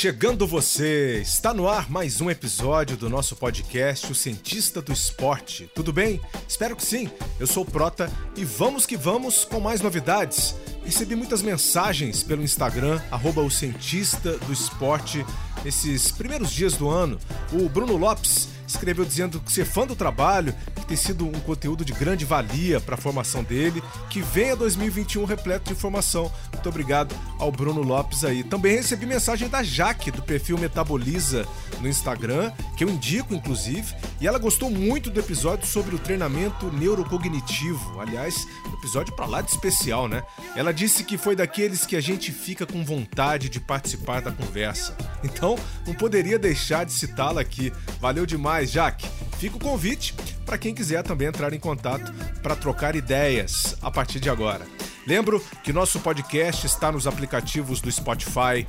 Chegando você, está no ar mais um episódio do nosso podcast O Cientista do Esporte. Tudo bem? Espero que sim. Eu sou o Prota e vamos que vamos com mais novidades. Recebi muitas mensagens pelo Instagram, arroba o Cientista do Esporte, esses primeiros dias do ano. O Bruno Lopes escreveu dizendo que ser fã do trabalho, que tem sido um conteúdo de grande valia para a formação dele, que venha 2021 repleto de informação. Muito obrigado ao Bruno Lopes aí. Também recebi mensagem da Jaque, do perfil Metaboliza no Instagram, que eu indico inclusive, e ela gostou muito do episódio sobre o treinamento neurocognitivo. Aliás, episódio para lá de especial, né? Ela disse que foi daqueles que a gente fica com vontade de participar da conversa. Então, não poderia deixar de citá-la aqui. Valeu demais mais, Jaque. Fica o convite para quem quiser também entrar em contato para trocar ideias a partir de agora. Lembro que nosso podcast está nos aplicativos do Spotify,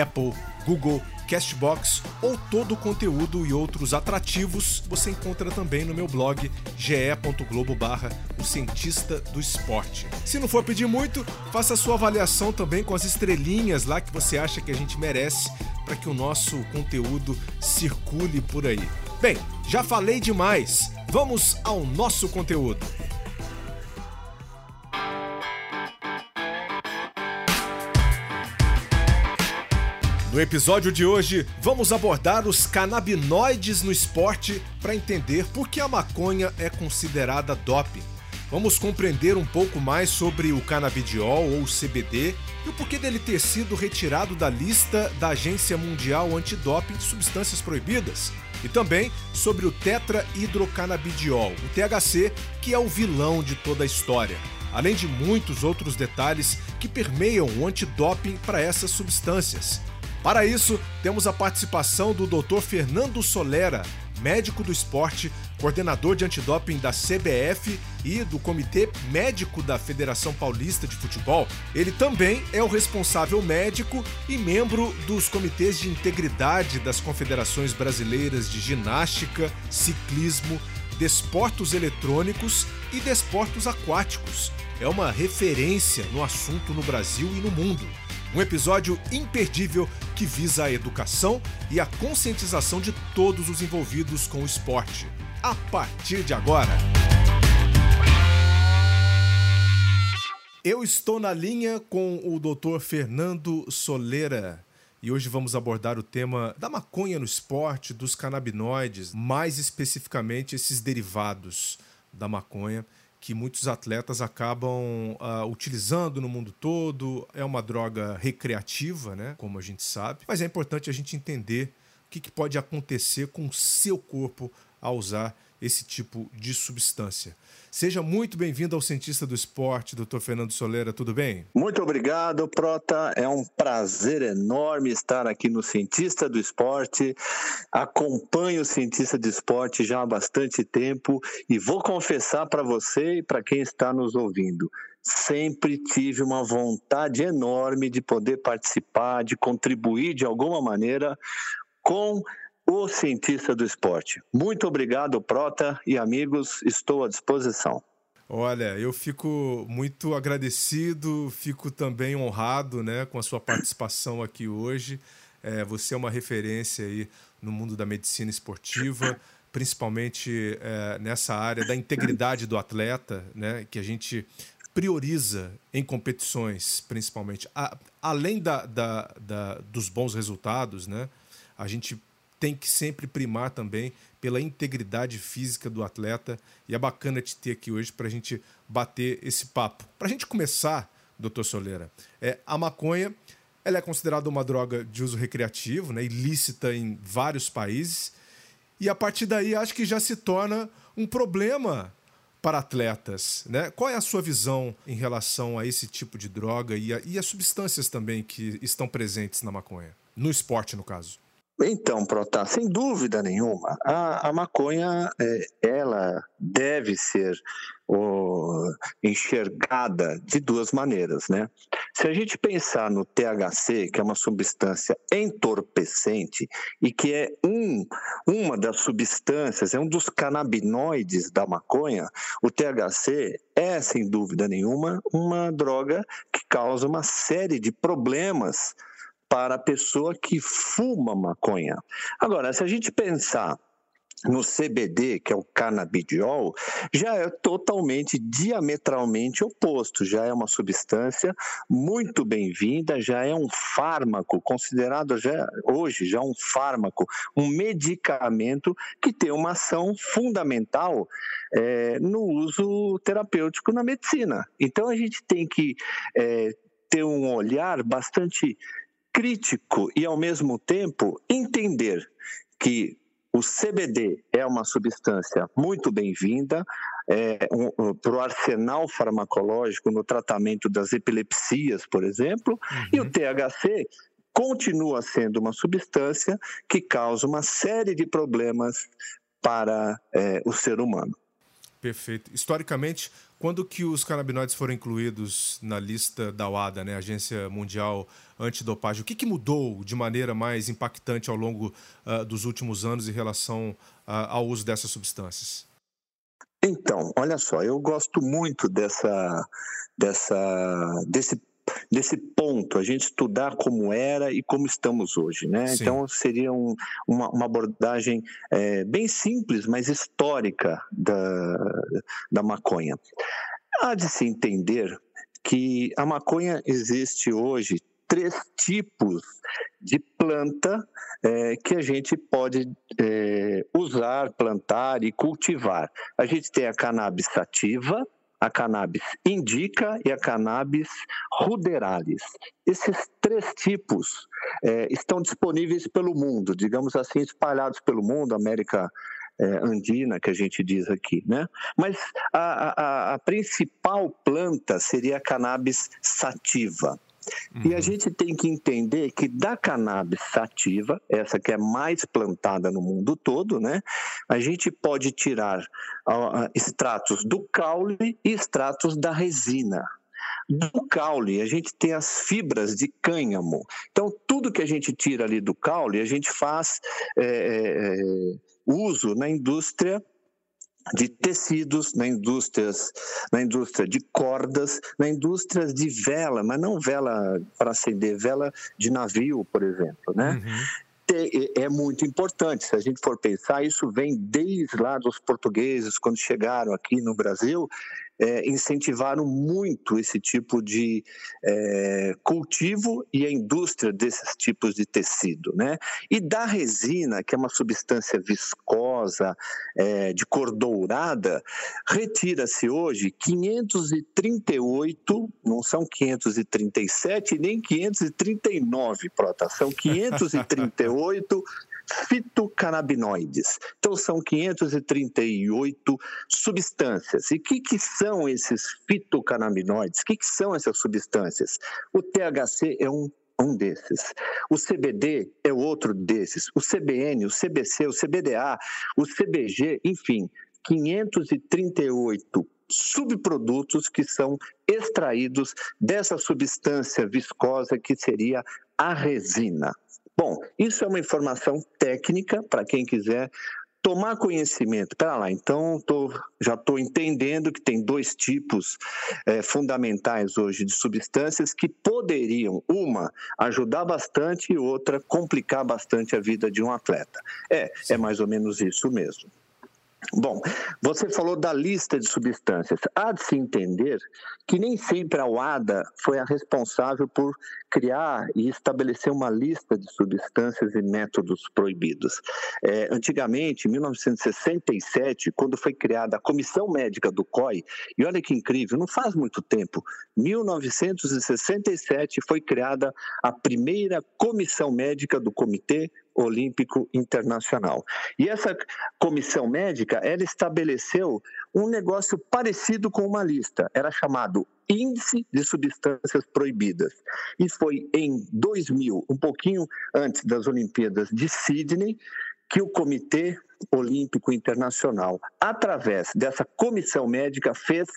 Apple, Google, Castbox ou todo o conteúdo e outros atrativos você encontra também no meu blog ge.globo barra o cientista do esporte. Se não for pedir muito, faça sua avaliação também com as estrelinhas lá que você acha que a gente merece para que o nosso conteúdo circule por aí. Bem, já falei demais. Vamos ao nosso conteúdo. No episódio de hoje, vamos abordar os canabinoides no esporte para entender por que a maconha é considerada doping. Vamos compreender um pouco mais sobre o canabidiol ou CBD e o porquê dele ter sido retirado da lista da Agência Mundial Antidoping de Substâncias Proibidas e também sobre o tetrahidrocanabidiol, o THC, que é o vilão de toda a história, além de muitos outros detalhes que permeiam o antidoping para essas substâncias. Para isso, temos a participação do Dr. Fernando Solera, médico do esporte, coordenador de antidoping da CBF e do Comitê Médico da Federação Paulista de Futebol. Ele também é o responsável médico e membro dos comitês de integridade das confederações brasileiras de ginástica, ciclismo, desportos eletrônicos e desportos aquáticos. É uma referência no assunto no Brasil e no mundo. Um episódio imperdível que visa a educação e a conscientização de todos os envolvidos com o esporte. A partir de agora. Eu estou na linha com o Dr. Fernando Solera e hoje vamos abordar o tema da maconha no esporte, dos canabinoides, mais especificamente esses derivados da maconha que muitos atletas acabam uh, utilizando no mundo todo. É uma droga recreativa, né? Como a gente sabe. Mas é importante a gente entender o que, que pode acontecer com o seu corpo ao usar esse tipo de substância. Seja muito bem-vindo ao Cientista do Esporte, Dr. Fernando Solera, tudo bem? Muito obrigado, Prota. É um prazer enorme estar aqui no Cientista do Esporte. Acompanho o Cientista do Esporte já há bastante tempo e vou confessar para você e para quem está nos ouvindo, sempre tive uma vontade enorme de poder participar, de contribuir de alguma maneira com o cientista do esporte. Muito obrigado, Prota e amigos, estou à disposição. Olha, eu fico muito agradecido, fico também honrado né, com a sua participação aqui hoje. É, você é uma referência aí no mundo da medicina esportiva, principalmente é, nessa área da integridade do atleta, né, que a gente prioriza em competições, principalmente. A, além da, da, da, dos bons resultados, né, a gente tem que sempre primar também pela integridade física do atleta. E é bacana te ter aqui hoje para a gente bater esse papo. Para a gente começar, doutor Soleira, é, a maconha ela é considerada uma droga de uso recreativo, né, ilícita em vários países. E a partir daí acho que já se torna um problema para atletas. Né? Qual é a sua visão em relação a esse tipo de droga e, a, e as substâncias também que estão presentes na maconha? No esporte, no caso. Então, Prota, sem dúvida nenhuma, a, a maconha é, ela deve ser enxergada de duas maneiras, né? Se a gente pensar no THC, que é uma substância entorpecente e que é um, uma das substâncias, é um dos canabinoides da maconha, o THC é, sem dúvida nenhuma, uma droga que causa uma série de problemas para a pessoa que fuma maconha. Agora, se a gente pensar no CBD, que é o canabidiol, já é totalmente diametralmente oposto, já é uma substância muito bem-vinda, já é um fármaco considerado já hoje já um fármaco, um medicamento que tem uma ação fundamental é, no uso terapêutico na medicina. Então a gente tem que é, ter um olhar bastante crítico e ao mesmo tempo entender que o CBD é uma substância muito bem-vinda é, um, um, para o arsenal farmacológico no tratamento das epilepsias, por exemplo, uhum. e o uhum. THC continua sendo uma substância que causa uma série de problemas para é, o ser humano. Perfeito. Historicamente, quando que os canabinoides foram incluídos na lista da WADA, né, Agência Mundial Antidopagem, o que, que mudou de maneira mais impactante ao longo uh, dos últimos anos em relação uh, ao uso dessas substâncias? Então, olha só, eu gosto muito dessa, dessa, desse nesse ponto, a gente estudar como era e como estamos hoje, né? Sim. Então seria um, uma, uma, abordagem é, bem simples, mas histórica da, da maconha. Há de se entender que a maconha existe hoje três tipos de planta é, que a gente pode é, usar, plantar e cultivar. A gente tem a cannabis sativa, a cannabis indica e a cannabis ruderalis. Esses três tipos é, estão disponíveis pelo mundo, digamos assim, espalhados pelo mundo, América é, andina, que a gente diz aqui, né? Mas a, a, a principal planta seria a cannabis sativa. Uhum. E a gente tem que entender que da cannabis sativa, essa que é mais plantada no mundo todo, né, a gente pode tirar extratos do caule e extratos da resina. Do caule, a gente tem as fibras de cânhamo. Então, tudo que a gente tira ali do caule, a gente faz é, é, uso na indústria de tecidos, na indústrias, na indústria de cordas, na indústria de vela, mas não vela para acender, vela de navio, por exemplo, né? Uhum é muito importante. Se a gente for pensar, isso vem desde lá dos portugueses, quando chegaram aqui no Brasil, é, incentivaram muito esse tipo de é, cultivo e a indústria desses tipos de tecido. Né? E da resina, que é uma substância viscosa, é, de cor dourada, retira-se hoje 538, não são 537 nem 539, Prota, são 538 fitocannabinoides. Então, são 538 substâncias. E o que, que são esses fitocannabinoides? O que, que são essas substâncias? O THC é um um desses. O CBD é outro desses. O CBN, o CBC, o CBDA, o CBG, enfim, 538 subprodutos que são extraídos dessa substância viscosa que seria a resina. Bom, isso é uma informação técnica para quem quiser tomar conhecimento. Pera lá, então tô, já estou entendendo que tem dois tipos é, fundamentais hoje de substâncias que poderiam, uma, ajudar bastante e outra, complicar bastante a vida de um atleta. É, é mais ou menos isso mesmo. Bom, você falou da lista de substâncias. Há de se entender que nem sempre a UADA foi a responsável por criar e estabelecer uma lista de substâncias e métodos proibidos. É, antigamente, em 1967, quando foi criada a Comissão Médica do COI, e olha que incrível, não faz muito tempo, 1967 foi criada a primeira Comissão Médica do Comitê Olímpico Internacional. E essa comissão médica, ela estabeleceu um negócio parecido com uma lista, era chamado Índice de Substâncias Proibidas. E foi em 2000, um pouquinho antes das Olimpíadas de Sydney, que o Comitê Olímpico Internacional, através dessa comissão médica, fez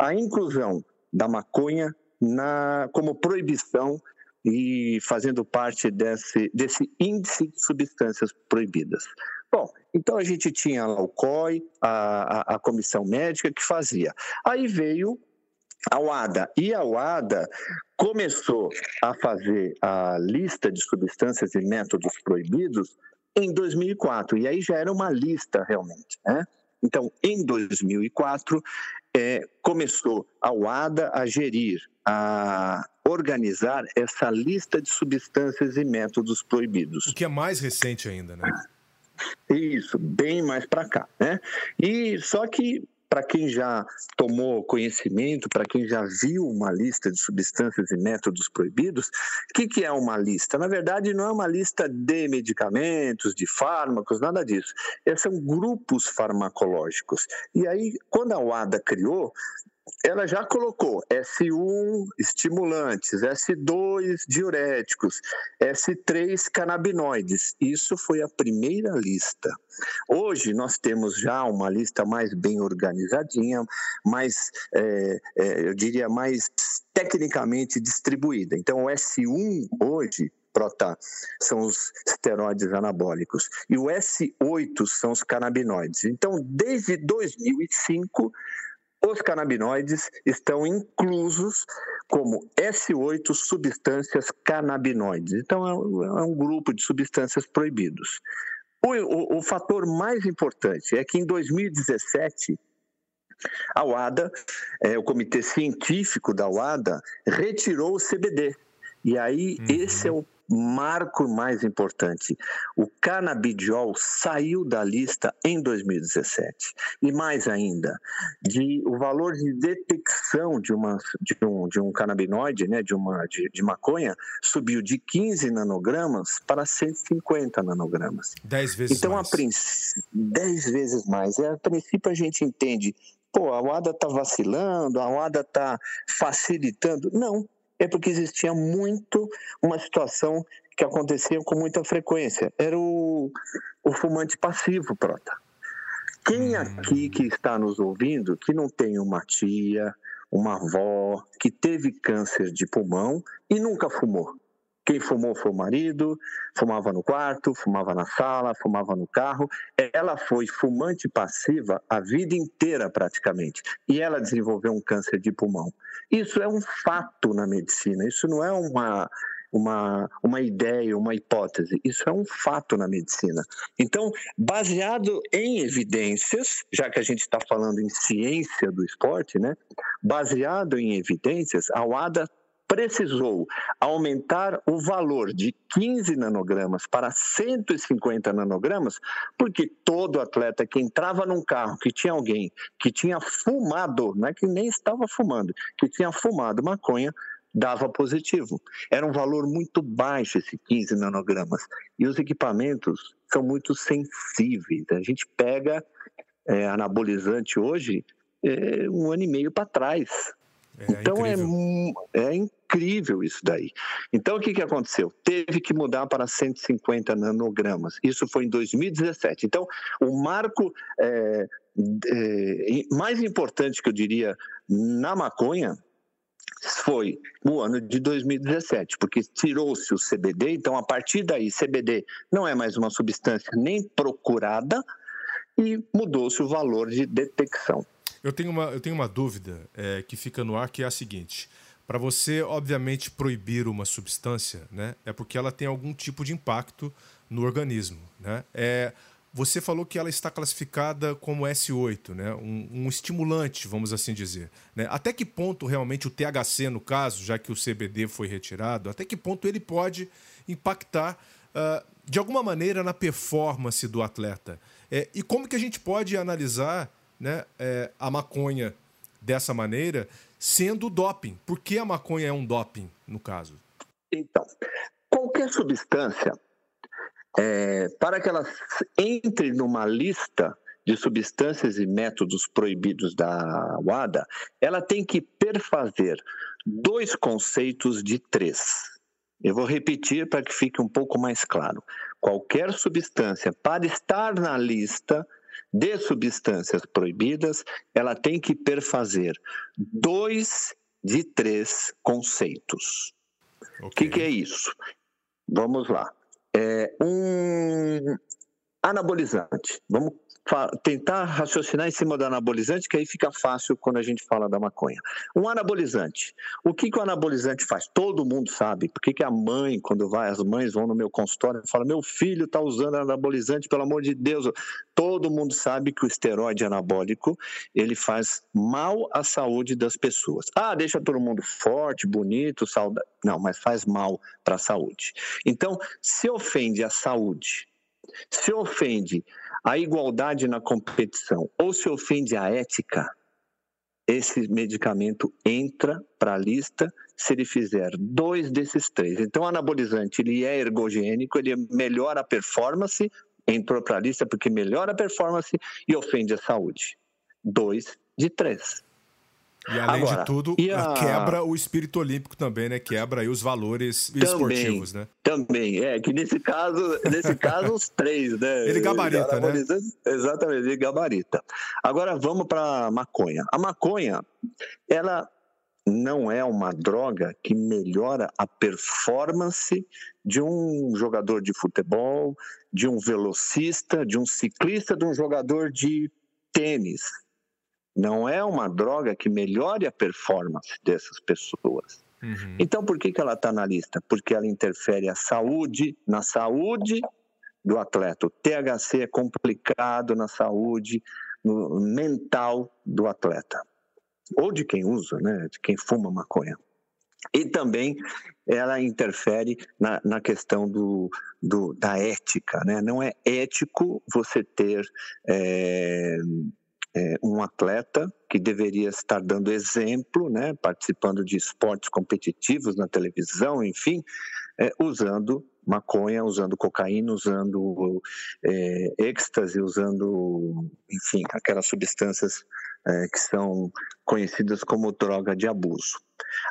a inclusão da maconha na, como proibição e fazendo parte desse, desse índice de substâncias proibidas. Bom, então a gente tinha lá o COI, a, a, a comissão médica que fazia. Aí veio A UADA e a UADA começou a fazer a lista de substâncias e métodos proibidos em 2004 e aí já era uma lista realmente, né? Então, em 2004, é, começou a UADA a gerir, a organizar essa lista de substâncias e métodos proibidos. O que é mais recente ainda, né? Isso, bem mais para cá, né? E só que para quem já tomou conhecimento, para quem já viu uma lista de substâncias e métodos proibidos, o que, que é uma lista? Na verdade, não é uma lista de medicamentos, de fármacos, nada disso. Esses são grupos farmacológicos. E aí, quando a UADA criou, ela já colocou S1 estimulantes, S2 diuréticos, S3 canabinoides. Isso foi a primeira lista. Hoje nós temos já uma lista mais bem organizadinha, mais, é, é, eu diria, mais tecnicamente distribuída. Então, o S1 hoje Prota, são os esteroides anabólicos, e o S8 são os canabinoides. Então, desde 2005, os canabinoides estão inclusos como S8 substâncias canabinoides. Então, é um é grupo de substâncias proibidos. O, o, o fator mais importante é que em 2017, a UADA, é, o comitê científico da UADA, retirou o CBD. E aí, uhum. esse é o marco mais importante. O canabidiol saiu da lista em 2017. E mais ainda, de, o valor de detecção de, uma, de, um, de um canabinoide, né, de, uma, de, de maconha, subiu de 15 nanogramas para 150 nanogramas. Dez vezes então, mais. Então, 10 vezes mais. É, a princípio, a gente entende pô, a UADA está vacilando, a UADA está facilitando. Não, é porque existia muito uma situação que acontecia com muita frequência. Era o, o fumante passivo, Prota. Quem hum. aqui que está nos ouvindo que não tem uma tia, uma avó que teve câncer de pulmão e nunca fumou? Quem fumou foi o marido, fumava no quarto, fumava na sala, fumava no carro. Ela foi fumante passiva a vida inteira, praticamente. E ela desenvolveu um câncer de pulmão. Isso é um fato na medicina, isso não é uma, uma, uma ideia, uma hipótese. Isso é um fato na medicina. Então, baseado em evidências, já que a gente está falando em ciência do esporte, né? Baseado em evidências, a UADA precisou aumentar o valor de 15 nanogramas para 150 nanogramas, porque todo atleta que entrava num carro que tinha alguém que tinha fumado, não é que nem estava fumando, que tinha fumado maconha, dava positivo. Era um valor muito baixo esse 15 nanogramas. E os equipamentos são muito sensíveis. A gente pega é, anabolizante hoje é, um ano e meio para trás. É então é incrível. É, é incrível isso daí. Então o que, que aconteceu? Teve que mudar para 150 nanogramas. Isso foi em 2017. Então o marco é, é, mais importante que eu diria na maconha foi o ano de 2017, porque tirou-se o CBD, então a partir daí CBD não é mais uma substância nem procurada e mudou-se o valor de detecção. Eu tenho uma, eu tenho uma dúvida é, que fica no ar, que é a seguinte. Para você, obviamente, proibir uma substância, né, é porque ela tem algum tipo de impacto no organismo. Né? É, você falou que ela está classificada como S8, né? um, um estimulante, vamos assim dizer. Né? Até que ponto realmente o THC, no caso, já que o CBD foi retirado, até que ponto ele pode impactar uh, de alguma maneira na performance do atleta? É, e como que a gente pode analisar né, é, a maconha dessa maneira, sendo doping. Por que a maconha é um doping, no caso? Então, qualquer substância, é, para que ela entre numa lista de substâncias e métodos proibidos da WADA, ela tem que perfazer dois conceitos de três. Eu vou repetir para que fique um pouco mais claro. Qualquer substância, para estar na lista, de substâncias proibidas, ela tem que perfazer dois de três conceitos. O okay. que, que, é isso? Vamos lá. É um anabolizante. Vamos tentar raciocinar em cima do anabolizante, que aí fica fácil quando a gente fala da maconha. Um anabolizante. O que, que o anabolizante faz? Todo mundo sabe. Por que, que a mãe, quando vai, as mães vão no meu consultório e falam: meu filho está usando anabolizante, pelo amor de Deus. Todo mundo sabe que o esteroide anabólico ele faz mal à saúde das pessoas. Ah, deixa todo mundo forte, bonito, saudável. Não, mas faz mal para a saúde. Então, se ofende a saúde, se ofende a igualdade na competição ou se ofende a ética, esse medicamento entra para a lista se ele fizer dois desses três. Então, o anabolizante ele é ergogênico, ele melhora a performance, entrou para a lista porque melhora a performance e ofende a saúde. Dois de três. E além Agora, de tudo, a... quebra o espírito olímpico também, né? Quebra aí os valores também, esportivos, né? Também, é, que nesse caso, nesse caso, os três, né? Ele gabarita, né? Exatamente, ele gabarita. Agora vamos para maconha. A maconha, ela não é uma droga que melhora a performance de um jogador de futebol, de um velocista, de um ciclista, de um jogador de tênis não é uma droga que melhore a performance dessas pessoas. Uhum. Então, por que, que ela está na lista? Porque ela interfere a saúde, na saúde do atleta. O THC é complicado na saúde no mental do atleta. Ou de quem usa, né? de quem fuma maconha. E também ela interfere na, na questão do, do, da ética. Né? Não é ético você ter é, um atleta que deveria estar dando exemplo, né, participando de esportes competitivos na televisão, enfim, é, usando maconha, usando cocaína, usando é, êxtase, usando, enfim, aquelas substâncias é, que são conhecidas como droga de abuso.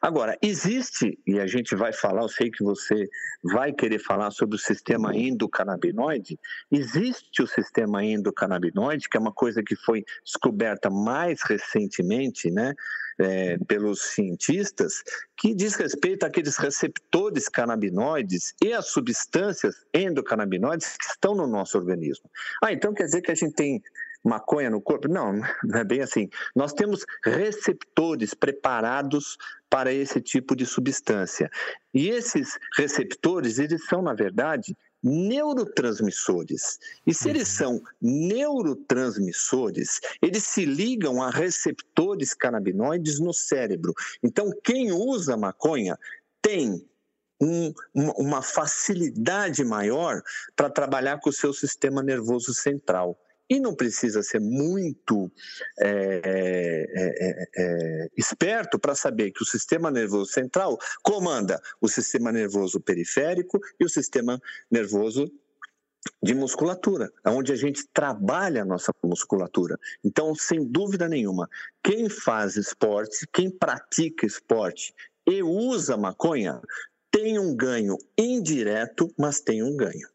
Agora, existe, e a gente vai falar, eu sei que você vai querer falar sobre o sistema endocannabinoide, existe o sistema endocannabinoide, que é uma coisa que foi descoberta mais recentemente, né? É, pelos cientistas, que diz respeito àqueles receptores canabinoides e as substâncias endocannabinoides que estão no nosso organismo. Ah, então quer dizer que a gente tem maconha no corpo? Não, não é bem assim. Nós temos receptores preparados para esse tipo de substância. E esses receptores, eles são, na verdade, neurotransmissores. E se eles uhum. são neurotransmissores, eles se ligam a receptores canabinoides no cérebro. Então, quem usa maconha tem um, uma facilidade maior para trabalhar com o seu sistema nervoso central. E não precisa ser muito é, é, é, é esperto para saber que o sistema nervoso central comanda o sistema nervoso periférico e o sistema nervoso de musculatura, onde a gente trabalha a nossa musculatura. Então, sem dúvida nenhuma, quem faz esporte, quem pratica esporte e usa maconha, tem um ganho indireto, mas tem um ganho.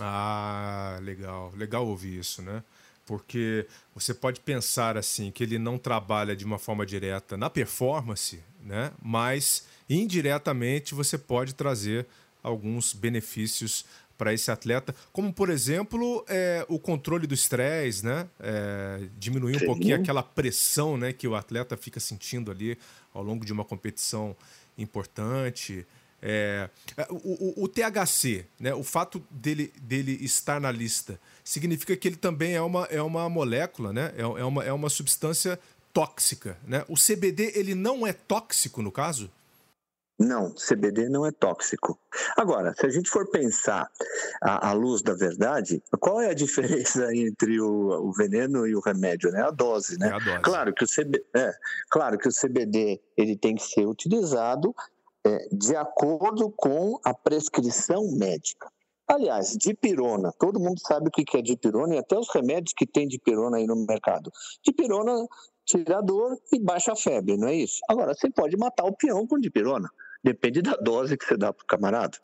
Ah, legal. Legal ouvir isso, né? Porque você pode pensar assim que ele não trabalha de uma forma direta na performance, né? Mas indiretamente você pode trazer alguns benefícios para esse atleta, como por exemplo é, o controle do estresse, né? É, diminuir um pouquinho aquela pressão, né, que o atleta fica sentindo ali ao longo de uma competição importante. É, é, o, o, o, THC, né, o fato dele, dele estar na lista, significa que ele também é uma, é uma molécula, né, é, é, uma, é uma substância tóxica. Né? O CBD ele não é tóxico no caso? Não, CBD não é tóxico. Agora, se a gente for pensar à, luz da verdade, qual é a diferença entre o, o, veneno e o remédio? Né? A dose, né? É a dose. Claro que o CBD, é, claro que o CBD ele tem que ser utilizado é, de acordo com a prescrição médica. Aliás, dipirona, todo mundo sabe o que é dipirona e até os remédios que tem dipirona aí no mercado. Dipirona tira dor e baixa a febre, não é isso? Agora, você pode matar o peão com dipirona. Depende da dose que você dá para o camarada.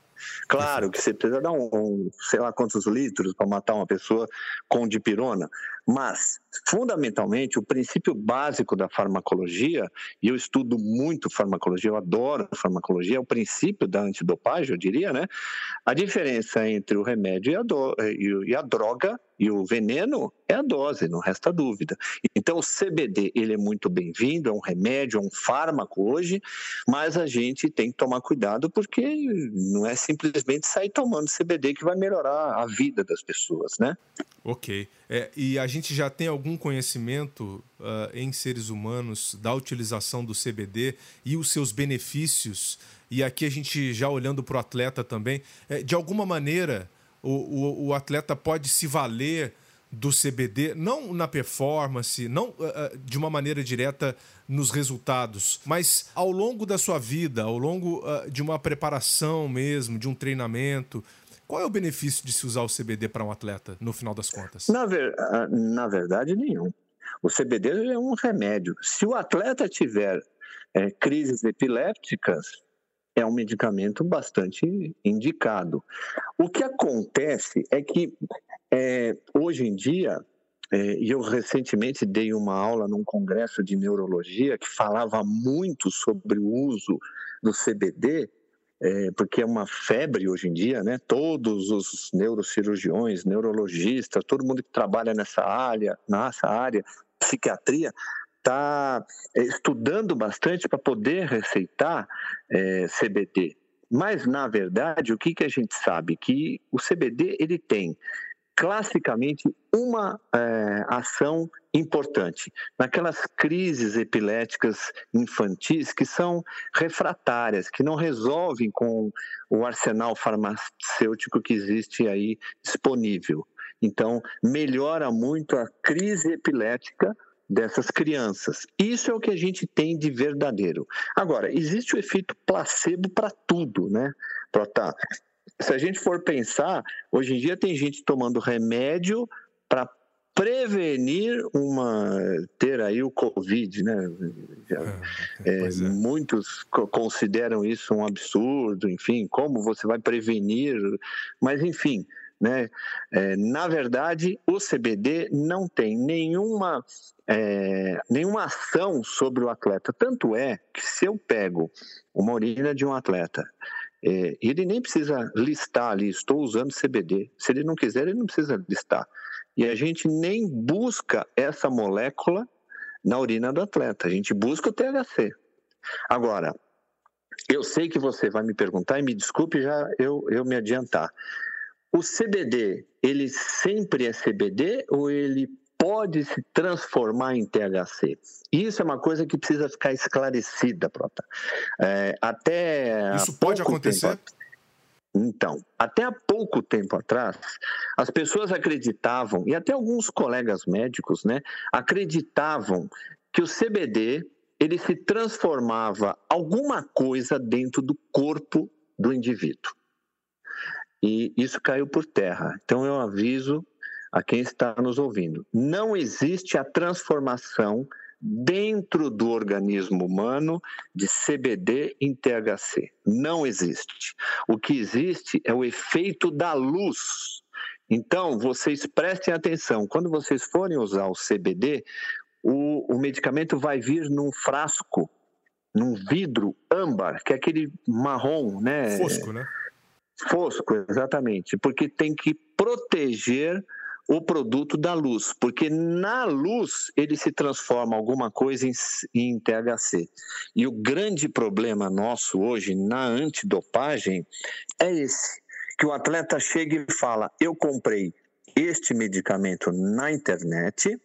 Claro que você precisa dar um, um sei lá quantos litros para matar uma pessoa com dipirona, mas fundamentalmente, o princípio básico da farmacologia, e eu estudo muito farmacologia, eu adoro farmacologia, é o princípio da antidopagem, eu diria, né? A diferença entre o remédio e a, do, e a droga e o veneno é a dose, não resta dúvida. Então, o CBD ele é muito bem-vindo, é um remédio, é um fármaco hoje, mas a gente tem que tomar cuidado porque não é simplesmente sair tomando CBD que vai melhorar a vida das pessoas, né? Ok. É, e a gente já tem algum conhecimento uh, em seres humanos da utilização do CBD e os seus benefícios? E aqui a gente já olhando para o atleta também, é, de alguma maneira o, o, o, atleta pode se valer do CBD, não na performance, não uh, de uma maneira direta nos resultados, mas ao longo da sua vida, ao longo uh, de uma preparação mesmo, de um treinamento. Qual é o benefício de se usar o CBD para um atleta, no final das contas? Na, ver, na verdade, nenhum. O CBD é um remédio. Se o atleta tiver é, crises epilépticas, é um medicamento bastante indicado. O que acontece é que é, hoje em dia, é, eu recentemente dei uma aula num congresso de neurologia que falava muito sobre o uso do CBD, é, porque é uma febre hoje em dia, né? Todos os neurocirurgiões, neurologistas, todo mundo que trabalha nessa área, nessa área, psiquiatria, está é, estudando bastante para poder receitar é, CBD. Mas, na verdade, o que, que a gente sabe? Que o CBD ele tem classicamente uma é, ação importante naquelas crises epiléticas infantis que são refratárias, que não resolvem com o arsenal farmacêutico que existe aí disponível. Então, melhora muito a crise epilética dessas crianças. Isso é o que a gente tem de verdadeiro. Agora, existe o efeito placebo para tudo, né? Prota, se a gente for pensar, hoje em dia tem gente tomando remédio para prevenir uma ter aí o covid né é, é, é. muitos consideram isso um absurdo enfim como você vai prevenir mas enfim né? É, na verdade, o CBD não tem nenhuma, é, nenhuma ação sobre o atleta. Tanto é que se eu pego uma urina de um atleta, é, ele nem precisa listar ali, estou usando CBD. Se ele não quiser, ele não precisa listar. E a gente nem busca essa molécula na urina do atleta, a gente busca o THC. Agora, eu sei que você vai me perguntar, e me desculpe já eu, eu me adiantar. O CBD, ele sempre é CBD ou ele pode se transformar em THC? Isso é uma coisa que precisa ficar esclarecida, Prota. É, até Isso pode acontecer? Tempo, então, até há pouco tempo atrás, as pessoas acreditavam, e até alguns colegas médicos, né, acreditavam que o CBD ele se transformava alguma coisa dentro do corpo do indivíduo e isso caiu por terra. Então eu aviso a quem está nos ouvindo: não existe a transformação dentro do organismo humano de CBD em THC. Não existe. O que existe é o efeito da luz. Então, vocês prestem atenção: quando vocês forem usar o CBD, o, o medicamento vai vir num frasco, num vidro âmbar, que é aquele marrom, né? Fosco, né? Fosco, exatamente, porque tem que proteger o produto da luz, porque na luz ele se transforma alguma coisa em, em, THC. E o grande problema nosso hoje na antidopagem é esse, que o atleta chega e fala: "Eu comprei este medicamento na internet,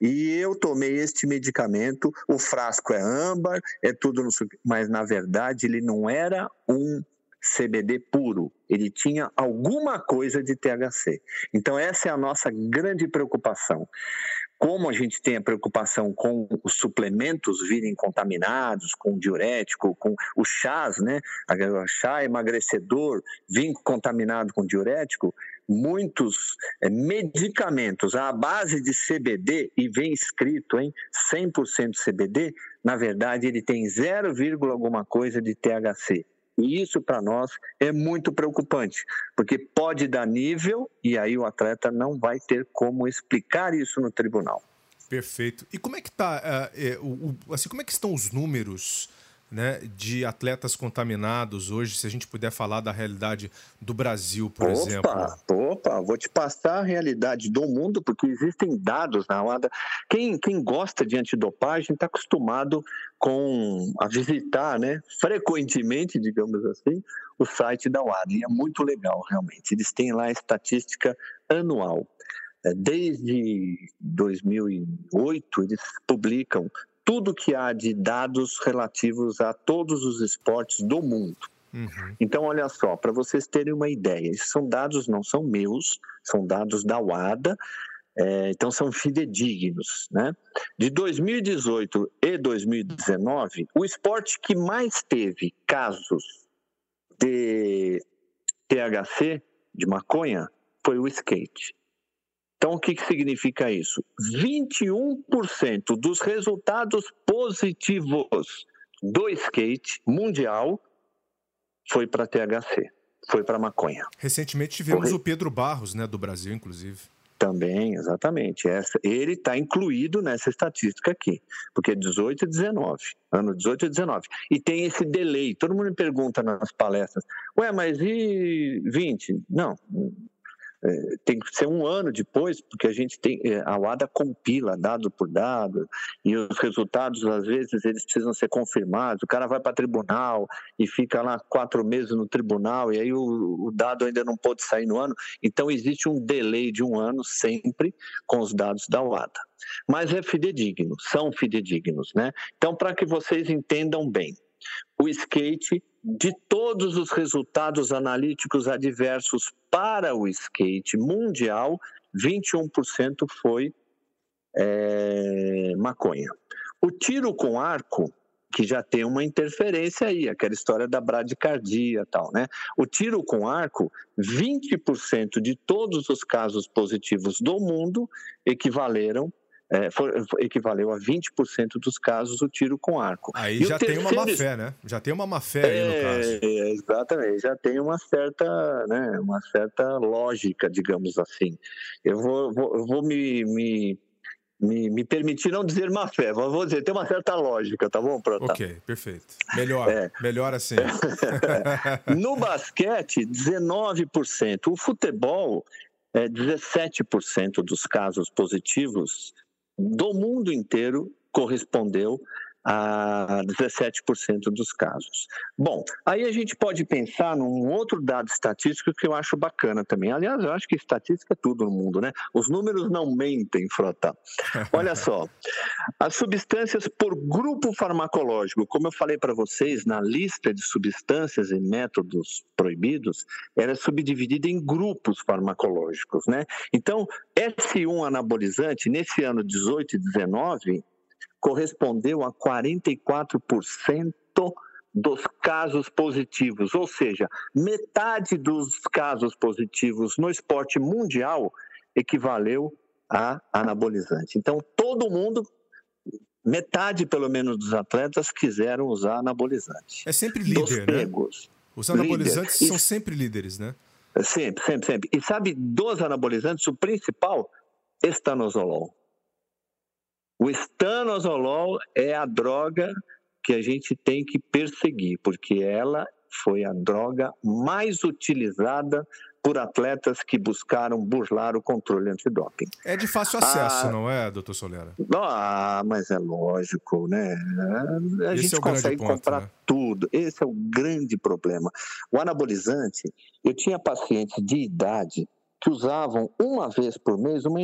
e eu tomei este medicamento, o frasco é âmbar, é tudo, mas na verdade ele não era um CBD puro, ele tinha alguma coisa de THC. Então, essa é a nossa grande preocupação. Como a gente tem a preocupação com os suplementos virem contaminados, com diurético, com o chás, né? O chá emagrecedor vir contaminado com diurético, muitos é, medicamentos à base de CBD e vem escrito em 100% CBD, na verdade ele tem 0, alguma coisa de THC. E isso para nós é muito preocupante, porque pode dar nível e aí o atleta não vai ter como explicar isso no tribunal. Perfeito. E como é que tá, uh, uh, assim, como é que estão os números né, de atletas contaminados hoje, se a gente puder falar da realidade do Brasil, por opa, exemplo? Opa, vou te passar a realidade do mundo, porque existem dados na UADA. Quem, quem gosta de antidopagem está acostumado com a visitar, né, frequentemente, digamos assim, o site da UADA. E é muito legal, realmente. Eles têm lá a estatística anual. É, desde 2008, eles publicam tudo que há de dados relativos a todos os esportes do mundo. Uhum. Então, olha só, para vocês terem uma ideia, esses são dados, não são meus, são dados da UADA, é, então são fidedignos. Né? De 2018 e 2019, o esporte que mais teve casos de THC, de maconha, foi o skate. Então, o que, que significa isso? 21% dos resultados positivos do skate mundial foi para THC, foi para maconha. Recentemente tivemos Corre... o Pedro Barros, né, do Brasil, inclusive. Também, exatamente. Essa, ele está incluído nessa estatística aqui, porque é 18 e 19, ano 18 e 19. E tem esse delay. Todo mundo me pergunta nas palestras: ué, mas e 20? Não, tem que ser um ano depois, porque a gente tem, é, a UADA compila dado por dado, e os resultados, às vezes, eles precisam ser confirmados. O cara vai para tribunal e fica lá quatro meses no tribunal, e aí o, o, dado ainda não pode sair no ano. Então, existe um delay de um ano sempre com os dados da UADA. Mas é fidedigno, são fidedignos, né? Então, para que vocês entendam bem, o skate, de todos os resultados analíticos adversos para o skate mundial, 21% foi é, maconha. O tiro com arco, que já tem uma interferência aí, aquela história da bradicardia e tal, né? O tiro com arco, 20% de todos os casos positivos do mundo equivaleram é, for, equivaleu a 20% dos casos o tiro com arco. Aí e já tem uma má fé, né? Já tem uma má fé aí no é, caso. É, exatamente, já tem uma certa, né, uma certa lógica, digamos assim. Eu vou, vou, vou me, me me, me, permitir não dizer má fé, mas vou dizer, tem uma certa lógica, tá bom, Prota? Ok, perfeito. Melhor, é. melhor assim. no basquete, 19%. O futebol, é 17% dos casos positivos do mundo inteiro correspondeu a 17% dos casos. Bom, aí a gente pode pensar num outro dado estatístico que eu acho bacana também. Aliás, eu acho que estatística é tudo no mundo, né? Os números não mentem, Frota. Olha só, as substâncias por grupo farmacológico, como eu falei para vocês, na lista de substâncias e métodos proibidos, era subdividida em grupos farmacológicos, né? Então, S1 anabolizante, nesse ano 18 e 19, correspondeu a 44% dos casos positivos, ou seja, metade dos casos positivos no esporte mundial equivaleu a anabolizante. Então, todo mundo, metade pelo menos dos atletas quiseram usar anabolizante. É sempre líder, né? Os anabolizantes líder. são sempre líderes, né? Sempre, sempre, sempre. E sabe, dos anabolizantes, o principal, estanozolol. O estanozolol é a droga que a gente tem que perseguir, porque ela foi a droga mais utilizada por atletas que buscaram burlar o controle antidoping. É de fácil acesso, ah, não é, doutor Solera? Ah, mas é lógico, né? A Esse gente é consegue ponto, comprar né? tudo. Esse é o grande problema. O anabolizante, eu tinha pacientes de idade que usavam uma vez por mês uma,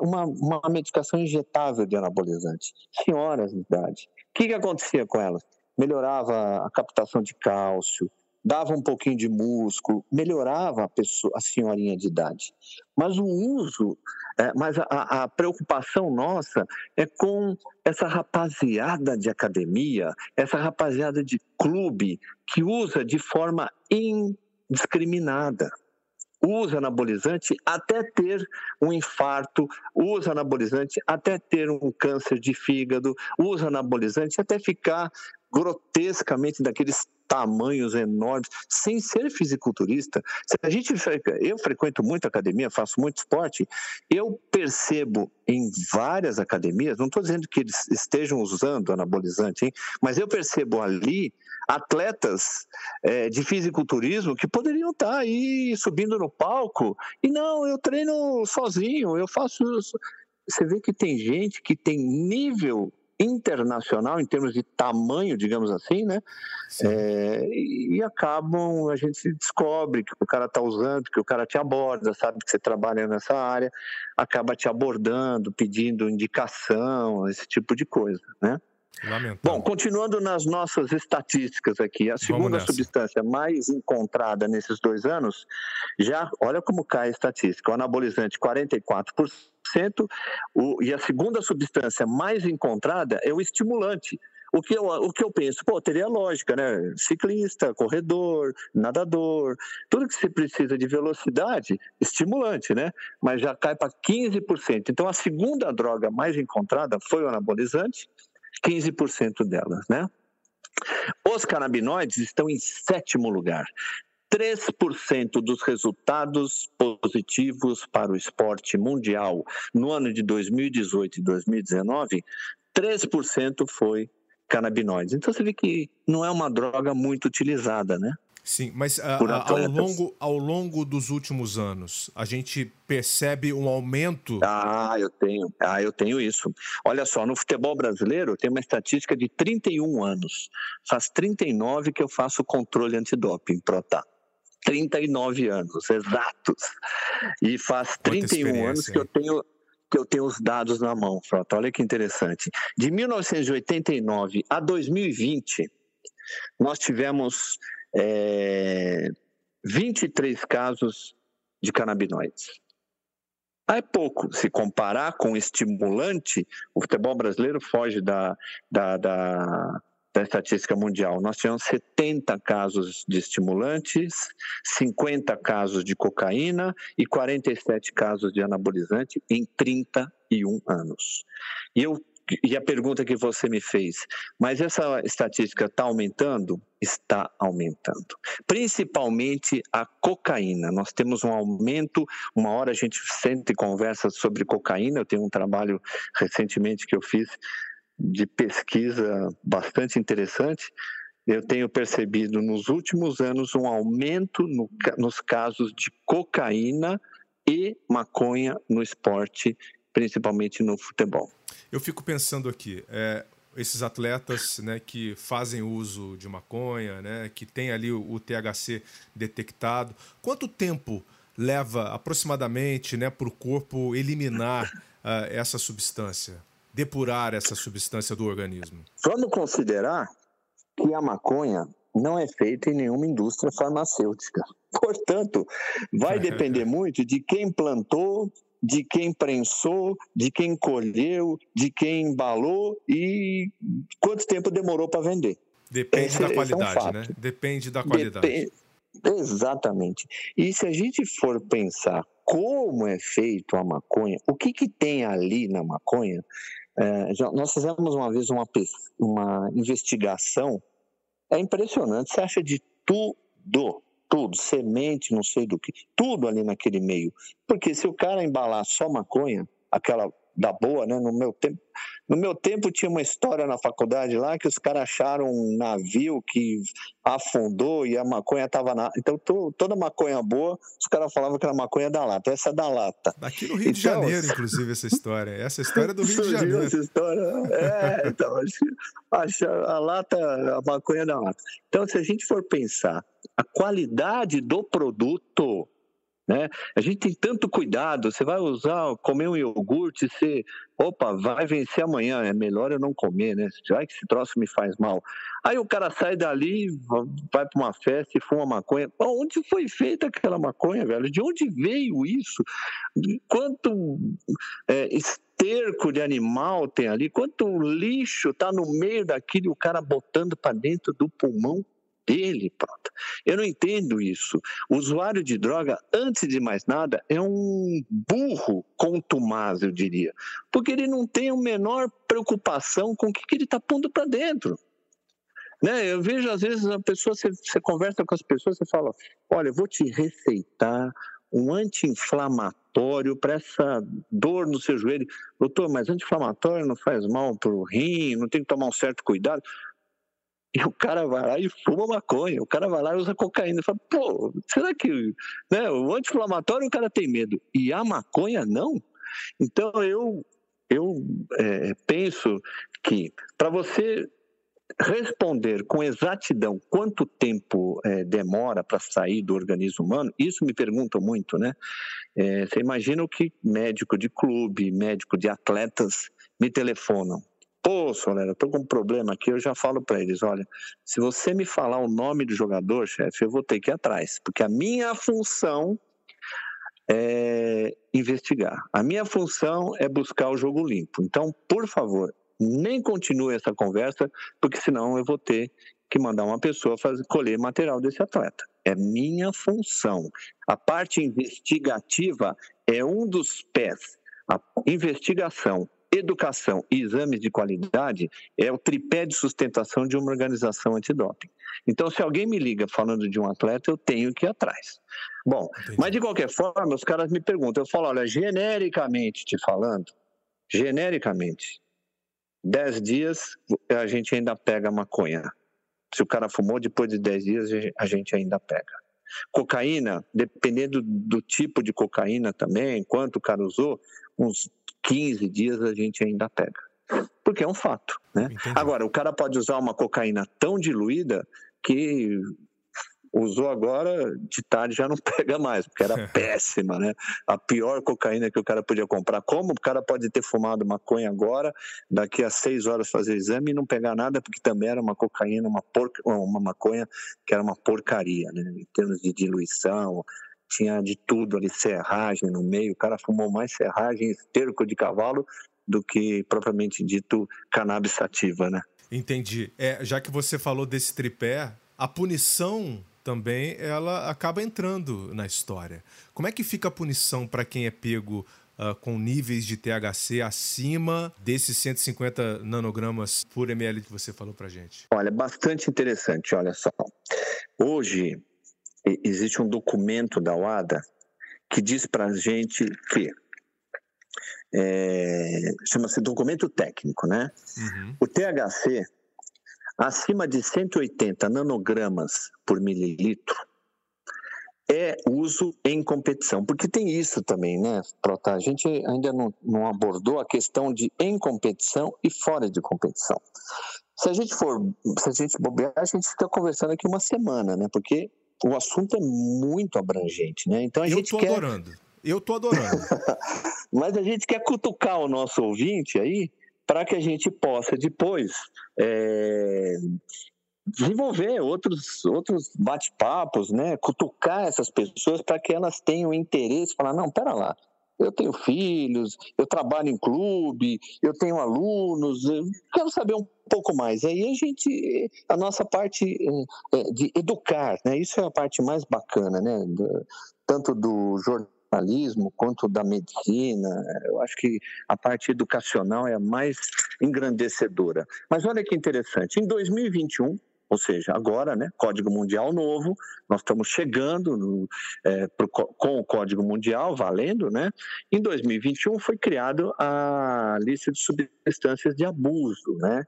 uma, uma medicação injetável de anabolizante. Senhoras de idade. O que, que acontecia com elas? Melhorava a captação de cálcio, dava um pouquinho de músculo, melhorava a, pessoa, a senhorinha de idade. Mas o uso, é, mas a, a, preocupação nossa é com essa rapaziada de academia, essa rapaziada de clube que usa de forma indiscriminada usa anabolizante até ter um infarto, usa anabolizante até ter um câncer de fígado, usa anabolizante até ficar grotescamente daqueles tamanhos enormes, sem ser fisiculturista. Se a gente, eu frequento muito academia, faço muito esporte, eu percebo em várias academias, não estou dizendo que eles estejam usando anabolizante, hein, mas eu percebo ali atletas é, de fisiculturismo que poderiam estar tá aí subindo no palco e não, eu treino sozinho, eu faço. Você vê que tem gente que tem nível internacional em termos de tamanho, digamos assim, né? É, e, acabam, a gente descobre que o cara está usando, que o cara te aborda, sabe que você trabalha nessa área, acaba te abordando, pedindo indicação, esse tipo de coisa, né? Lamentável. Bom, continuando nas nossas estatísticas aqui, a segunda substância mais encontrada nesses dois anos, já, olha como cai a estatística, o anabolizante 44%, o, e a segunda substância mais encontrada é o estimulante. O que, eu, o que eu penso? Pô, teria lógica, né? Ciclista, corredor, nadador, tudo que se precisa de velocidade, estimulante, né? Mas já cai para 15%. Então, a segunda droga mais encontrada foi o anabolizante, 15% delas, né? Os canabinoides estão em sétimo lugar. 3% dos resultados positivos para o esporte mundial no ano de 2018 e 2019, 3% foi canabinoides. Então você vê que não é uma droga muito utilizada, né? Sim, mas a, ah, a, ao, longo, ao longo dos últimos anos, a gente percebe um aumento. Ah, eu tenho. Ah, eu tenho isso. Olha só, no futebol brasileiro tem uma estatística de 31 anos. Faz 39 que eu faço controle antidoping, Protá. 39 anos, exatos. E faz 31 anos que eu tenho que eu tenho os dados na mão, Frota. Olha que interessante. De 1989 a 2020, nós tivemos é, 23 casos de canabinoides. É pouco. Se comparar com estimulante, o futebol brasileiro foge da, da, da, da estatística mundial. Nós tivemos 70 casos de estimulantes, 50 casos de cocaína e 47 casos de anabolizante em 31 anos. E eu e a pergunta que você me fez, mas essa estatística está aumentando? Está aumentando. Principalmente a cocaína. Nós temos um aumento, uma hora a gente sente e conversa sobre cocaína. Eu tenho um trabalho recentemente que eu fiz de pesquisa bastante interessante. Eu tenho percebido nos últimos anos um aumento no, nos casos de cocaína e maconha no esporte, principalmente no futebol. Eu fico pensando aqui, é, esses atletas né, que fazem uso de maconha, né, que tem ali o, o THC detectado, quanto tempo leva aproximadamente né, para o corpo eliminar uh, essa substância, depurar essa substância do organismo? Vamos considerar que a maconha não é feita em nenhuma indústria farmacêutica. Portanto, vai depender muito de quem plantou, de quem prensou, de quem colheu, de quem embalou e quanto tempo demorou para vender. Depende esse, da qualidade, é um né? Depende da qualidade. Dep exatamente. E se a gente for pensar como é feito a maconha, o que, que tem ali na maconha, é, já, nós fizemos uma vez uma, uma investigação, é impressionante, você acha de tudo tudo, semente, não sei do que, tudo ali naquele meio. Porque se o cara embalar só maconha, aquela da boa, né? No meu tempo, no meu tempo tinha uma história na faculdade lá que os caras acharam um navio que afundou e a maconha estava na. Então to, toda maconha boa, os caras falavam que era maconha da lata. Essa é da lata. Aqui no Rio então, de Janeiro, inclusive, essa história. Essa história é do Rio de Janeiro. Essa história. É, então, acha a lata, a maconha da lata. Então, se a gente for pensar a qualidade do produto né? A gente tem tanto cuidado, você vai usar, comer um iogurte, você, opa, vai vencer amanhã, é melhor eu não comer, né? Vai que esse troço me faz mal. Aí o cara sai dali, vai para uma festa e fuma maconha. Onde foi feita aquela maconha, velho? De onde veio isso? Quanto é, esterco de animal tem ali? Quanto lixo está no meio daquilo e o cara botando para dentro do pulmão dele, pronto. Eu não entendo isso. O usuário de droga, antes de mais nada, é um burro contumaz, eu diria, porque ele não tem a menor preocupação com o que, que ele está pondo para dentro. Né? Eu vejo, às vezes, a pessoa, você, você conversa com as pessoas, você fala: olha, eu vou te receitar um anti-inflamatório para essa dor no seu joelho. Doutor, mas anti-inflamatório não faz mal para o rim, não tem que tomar um certo cuidado. E o cara vai lá e fuma maconha, o cara vai lá e usa cocaína. Fala, pô, será que né, o anti-inflamatório o cara tem medo e a maconha não? Então eu, eu é, penso que para você responder com exatidão quanto tempo é, demora para sair do organismo humano, isso me perguntam muito, né? É, você imagina o que médico de clube, médico de atletas me telefonam. Pô, Solera, estou com um problema aqui, eu já falo para eles, olha, se você me falar o nome do jogador, chefe, eu vou ter que ir atrás, porque a minha função é investigar. A minha função é buscar o jogo limpo. Então, por favor, nem continue essa conversa, porque senão eu vou ter que mandar uma pessoa fazer, colher material desse atleta. É minha função. A parte investigativa é um dos pés. A investigação, educação e exames de qualidade é o tripé de sustentação de uma organização antidoping. Então, se alguém me liga falando de um atleta, eu tenho que ir atrás. Bom, Entendi. mas de qualquer forma, os caras me perguntam, eu falo, olha, genericamente te falando, genericamente, 10 dias a gente ainda pega maconha. Se o cara fumou, depois de 10 dias a gente ainda pega. Cocaína, dependendo do tipo de cocaína também, quanto o cara usou, uns 15 dias a gente ainda pega. Porque é um fato, né? Agora, o cara pode usar uma cocaína tão diluída que usou agora, de tarde já não pega mais, porque era péssima, né? A pior cocaína que o cara podia comprar. Como o cara pode ter fumado maconha agora, daqui a seis horas fazer exame e não pegar nada, porque também era uma cocaína, uma, porca, uma maconha que era uma porcaria, né? Em termos de diluição, tinha de tudo ali, serragem no meio, o cara fumou mais serragem, esterco de cavalo, do que propriamente dito cannabis sativa, né? Entendi. É, já que você falou desse tripé, a punição também ela acaba entrando na história. Como é que fica a punição para quem é pego uh, com níveis de THC acima desses 150 nanogramas por ml que você falou para gente? Olha, bastante interessante. Olha só, hoje existe um documento da UADA que diz para a gente que é, chama-se documento técnico, né? Uhum. O THC acima de 180 nanogramas por mililitro é uso em competição, porque tem isso também, né, Prota? A gente ainda não, não abordou a questão de em competição e fora de competição. Se a gente for, se a gente bobear, a gente fica conversando aqui uma semana, né? Porque o assunto é muito abrangente, né? Então a Eu gente tô quer... adorando. Eu tô adorando. Mas a gente quer cutucar o nosso ouvinte aí para que a gente possa depois é, desenvolver outros, outros bate-papos, né? cutucar essas pessoas para que elas tenham interesse, falar, não, pera lá, eu tenho filhos, eu trabalho em clube, eu tenho alunos, eu quero saber um pouco mais. Aí a gente, a nossa parte é, de educar, né? Isso é a parte mais bacana, né? Tanto do jornal jornalismo quanto da medicina. Eu acho que a parte educacional é a mais engrandecedora. Mas olha que interessante, em 2021, ou seja, agora, né, Código Mundial novo, nós estamos chegando no, é, pro, com o Código Mundial valendo, né? Em 2021 foi criado a lista de substâncias de abuso, né?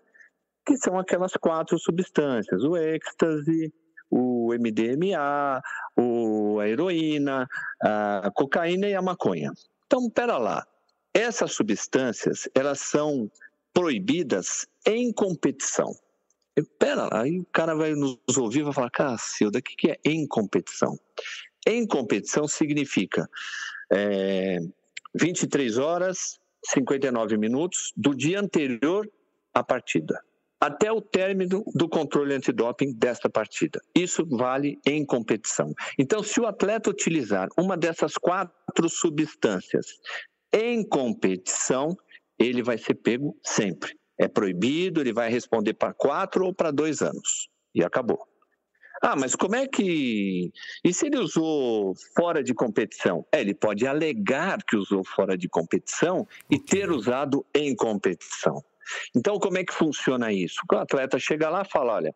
Que são aquelas quatro substâncias: o êxtase, o MDMA, o, a heroína, a cocaína e a maconha. Então, pera lá, essas substâncias, elas são proibidas em competição. Pera lá, aí o cara vai nos ouvir e vai falar, Cacilda, o que é em competição? Em competição significa é, 23 horas, 59 minutos do dia anterior à partida até o término do controle antidoping desta partida. Isso vale em competição. Então, se o atleta utilizar uma dessas quatro substâncias em competição, ele vai ser pego sempre. É proibido, ele vai responder para quatro ou para dois anos. E acabou. Ah, mas como é que. E se ele usou fora de competição? É, ele pode alegar que usou fora de competição e ter usado em competição. Então, como é que funciona isso? O atleta chega lá e fala: olha,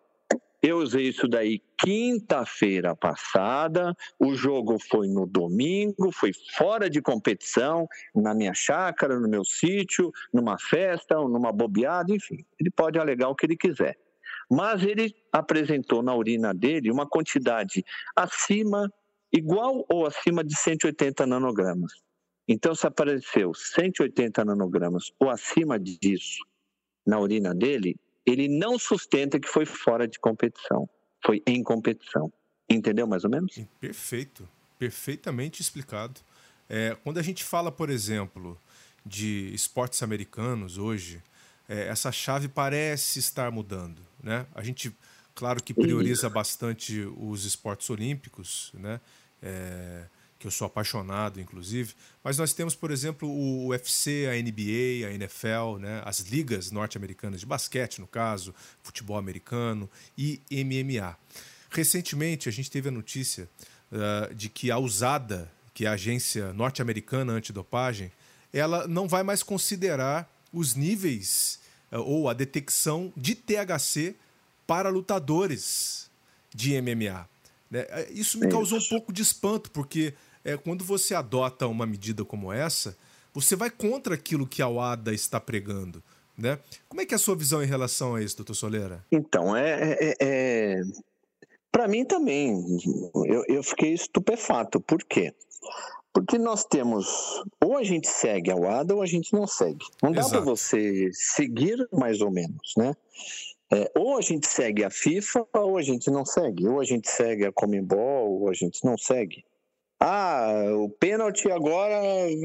Eu usei isso daí quinta-feira passada. O jogo foi no domingo, foi fora de competição, na minha chácara, no meu sítio, numa festa, numa bobeada, enfim. Ele pode alegar o que ele quiser. Mas ele apresentou na urina dele uma quantidade acima, igual ou acima de 180 nanogramas. Então, se apareceu 180 nanogramas ou acima disso na urina dele, ele não sustenta que foi fora de competição, foi em competição. Entendeu mais ou menos? Perfeito, perfeitamente explicado. É, quando a gente fala, por exemplo, de esportes americanos hoje, é, essa chave parece estar mudando. Né? A gente, claro que prioriza bastante os esportes olímpicos, né? É, que eu sou apaixonado, inclusive. Mas nós temos, por exemplo, o UFC, a NBA, a NFL, né? as ligas norte-americanas de basquete, no caso, futebol americano e MMA. Recentemente, a gente teve a notícia uh, de que a USADA, que é a agência norte-americana antidopagem, ela não vai mais considerar os níveis uh, ou a detecção de THC para lutadores de MMA. Né? Isso me causou um pouco de espanto, porque é, quando você adota uma medida como essa, você vai contra aquilo que a OADA está pregando. Né? Como é que é a sua visão em relação a isso, doutor Soleira? Então, é, é, é... para mim também, eu, eu fiquei estupefato. Por quê? Porque nós temos, ou a gente segue a OADA ou a gente não segue. Não dá para você seguir mais ou menos, né? É, ou a gente segue a FIFA ou a gente não segue. Ou a gente segue a Comembol ou a gente não segue. Ah, o pênalti agora,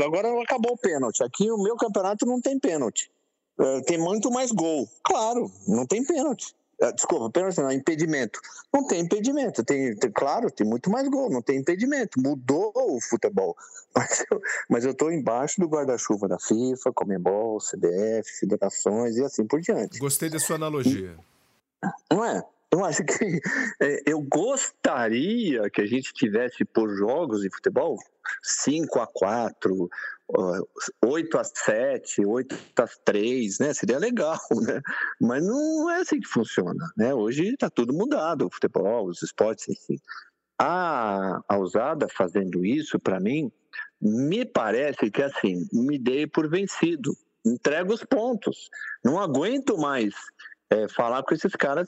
agora acabou o pênalti. Aqui o meu campeonato não tem pênalti. É, tem muito mais gol. Claro, não tem pênalti. É, desculpa, pênalti não, impedimento. Não tem impedimento. Tem, tem, claro, tem muito mais gol, não tem impedimento. Mudou o futebol. Mas eu, mas eu tô embaixo do guarda-chuva da FIFA, Comembol, CBF, federações e assim por diante. Gostei da sua analogia. Não é? Eu acho que é, eu gostaria que a gente tivesse por jogos de futebol 5 a 4 8 a 7 8 a 3 né? Seria legal, né? Mas não é assim que funciona, né? Hoje está tudo mudado, o futebol, os esportes, enfim. A, a usada fazendo isso, para mim, me parece que assim, me dei por vencido. Entrego os pontos. Não aguento mais é, falar com esses caras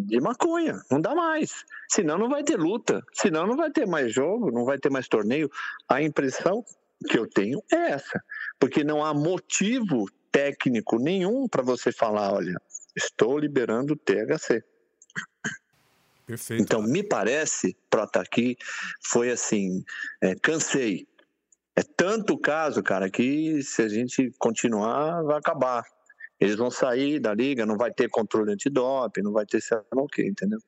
de maconha. Não dá mais. Senão não vai ter luta. Senão não vai ter mais jogo, não vai ter mais torneio. A impressão que eu tenho é essa. Porque não há motivo técnico nenhum para você falar: olha, estou liberando o THC. Perfeito. Então, me parece, Prota, aqui foi assim: é, cansei. É tanto caso, cara, que se a gente continuar, vai acabar. Eles vão sair da liga, não vai ter controle antidoping, não vai ter sei lá o quê, entendeu?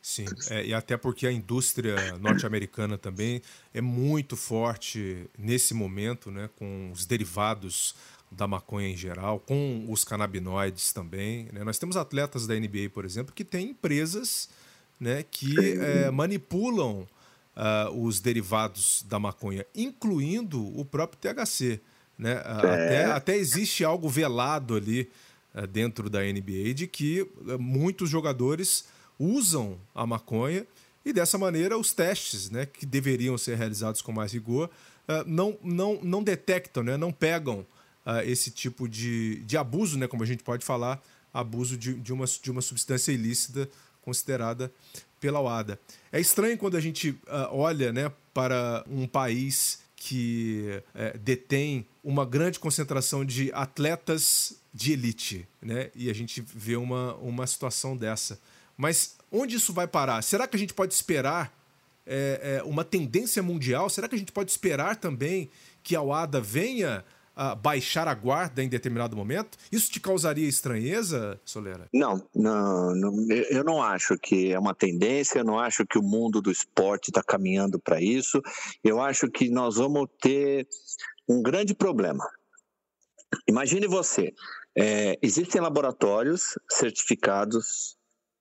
Sim, é, e até porque a indústria norte-americana também é muito forte nesse momento, né, com os derivados da maconha em geral, com os canabinoides também. Né? Nós temos atletas da NBA, por exemplo, que têm empresas né, que é, manipulam uh, os derivados da maconha, incluindo o próprio THC. Né? É. Até, até existe algo velado ali uh, dentro da NBA de que uh, muitos jogadores usam a maconha e dessa maneira os testes né, que deveriam ser realizados com mais rigor uh, não, não, não detectam, né, não pegam esse tipo de, de abuso, né, como a gente pode falar, abuso de, de, uma, de uma substância ilícita considerada pela OADA. É estranho quando a gente olha né, para um país que é, detém uma grande concentração de atletas de elite, né? E a gente vê uma, uma situação dessa. Mas onde isso vai parar? Será que a gente pode esperar é, é, uma tendência mundial? Será que a gente pode esperar também que a OADA venha a baixar a guarda em determinado momento? Isso te causaria estranheza, Solera? Não, não, não eu não acho que é uma tendência, eu não acho que o mundo do esporte está caminhando para isso. Eu acho que nós vamos ter um grande problema. Imagine você, é, existem laboratórios certificados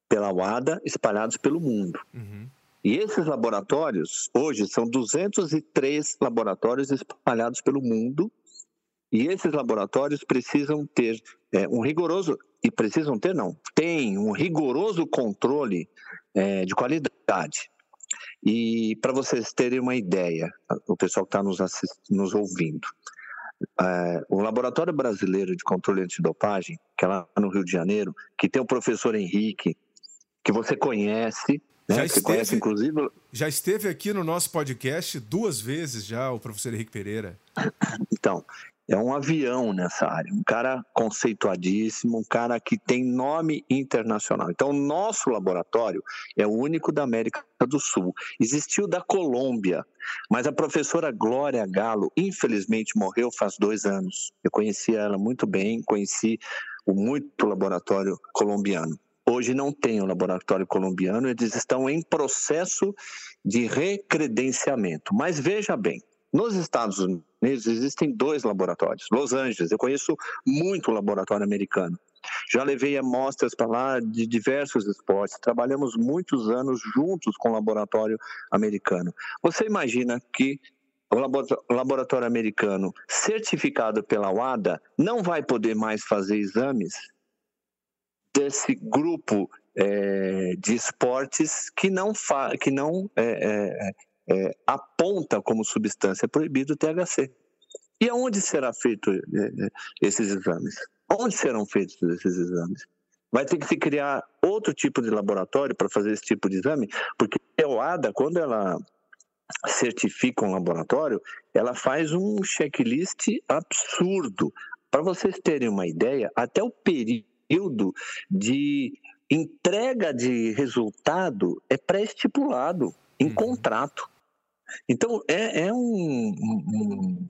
pela WADA espalhados pelo mundo. Uhum. E esses laboratórios, hoje, são 203 laboratórios espalhados pelo mundo E esses laboratórios precisam ter é, um rigoroso, e precisam ter, não, tem um rigoroso controle é, de qualidade. E para vocês terem uma ideia, o pessoal que está nos, nos ouvindo, é, o Laboratório Brasileiro de Controle Antidopagem, que é lá no Rio de Janeiro, que tem o professor Henrique, que você conhece, né, já esteve, conhece, inclusive. Já esteve aqui no nosso podcast duas vezes já, o professor Henrique Pereira. Então, é um avião nessa área, um cara conceituadíssimo, um cara que tem nome internacional. Então, o nosso laboratório é o único da América do Sul. Existiu da Colômbia, mas a professora Glória Galo, infelizmente, morreu faz dois anos. Eu conheci ela muito bem, conheci o muito laboratório colombiano. Hoje não tem o laboratório colombiano, eles estão em processo de recredenciamento. Mas veja bem, nos Estados Unidos existem dois laboratórios. Los Angeles, eu conheço muito o laboratório americano. Já levei amostras para lá de diversos esportes. Trabalhamos muitos anos juntos com o laboratório americano. Você imagina que o laboratório americano, certificado pela WADA, não vai poder mais fazer exames desse grupo é, de esportes que não, que não é, é, é, aponta como substância proibida o THC. E aonde será feito é, é, esses exames? Onde serão feitos esses exames? Vai ter que se criar outro tipo de laboratório para fazer esse tipo de exame, porque a OADA, quando ela certifica um laboratório, ela faz um checklist absurdo. Para vocês terem uma ideia, até o período de entrega de resultado é pré-estipulado em uhum. contrato. Então, é, é um, um,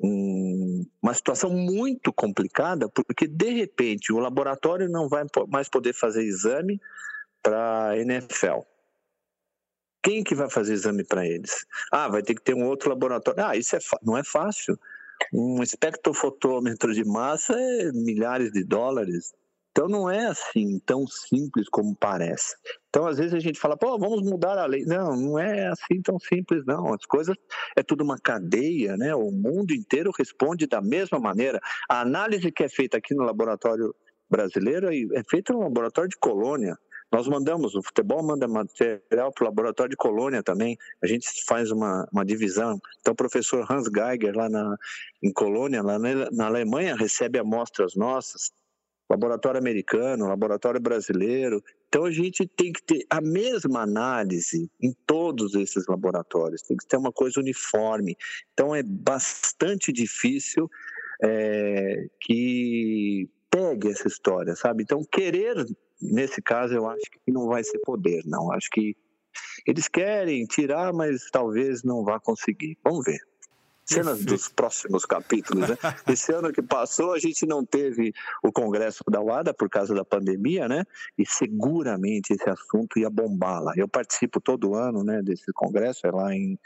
um, uma situação muito complicada, porque, de repente, o laboratório não vai mais poder fazer exame para a NFL. Quem que vai fazer exame para eles? Ah, vai ter que ter um outro laboratório. Ah, isso é não é fácil. Um espectrofotômetro de massa é milhares de dólares. Então não é assim tão simples como parece. Então às vezes a gente fala, pô, vamos mudar a lei. Não, não é assim tão simples não. As coisas é tudo uma cadeia, né? O mundo inteiro responde da mesma maneira. A análise que é feita aqui no laboratório brasileiro é feita no laboratório de Colônia. Nós mandamos, o futebol manda material para o laboratório de Colônia também. A gente faz uma, uma divisão. Então, o professor Hans Geiger, lá na, em Colônia, lá na, na Alemanha, recebe amostras nossas laboratório americano, laboratório brasileiro. Então a gente tem que ter a mesma análise em todos esses laboratórios, tem que ter uma coisa uniforme. Então é bastante difícil é, que pegue essa história, sabe? Então querer, nesse caso, eu acho que não vai ser poder, não. Acho que eles querem tirar, mas talvez não vá conseguir. Vamos ver cenas dos próximos capítulos. Né? Esse ano que passou, a gente não teve o congresso da UADA por causa da pandemia, né? E seguramente esse assunto ia bombar lá. Eu participo todo ano, né, desse congresso, é lá em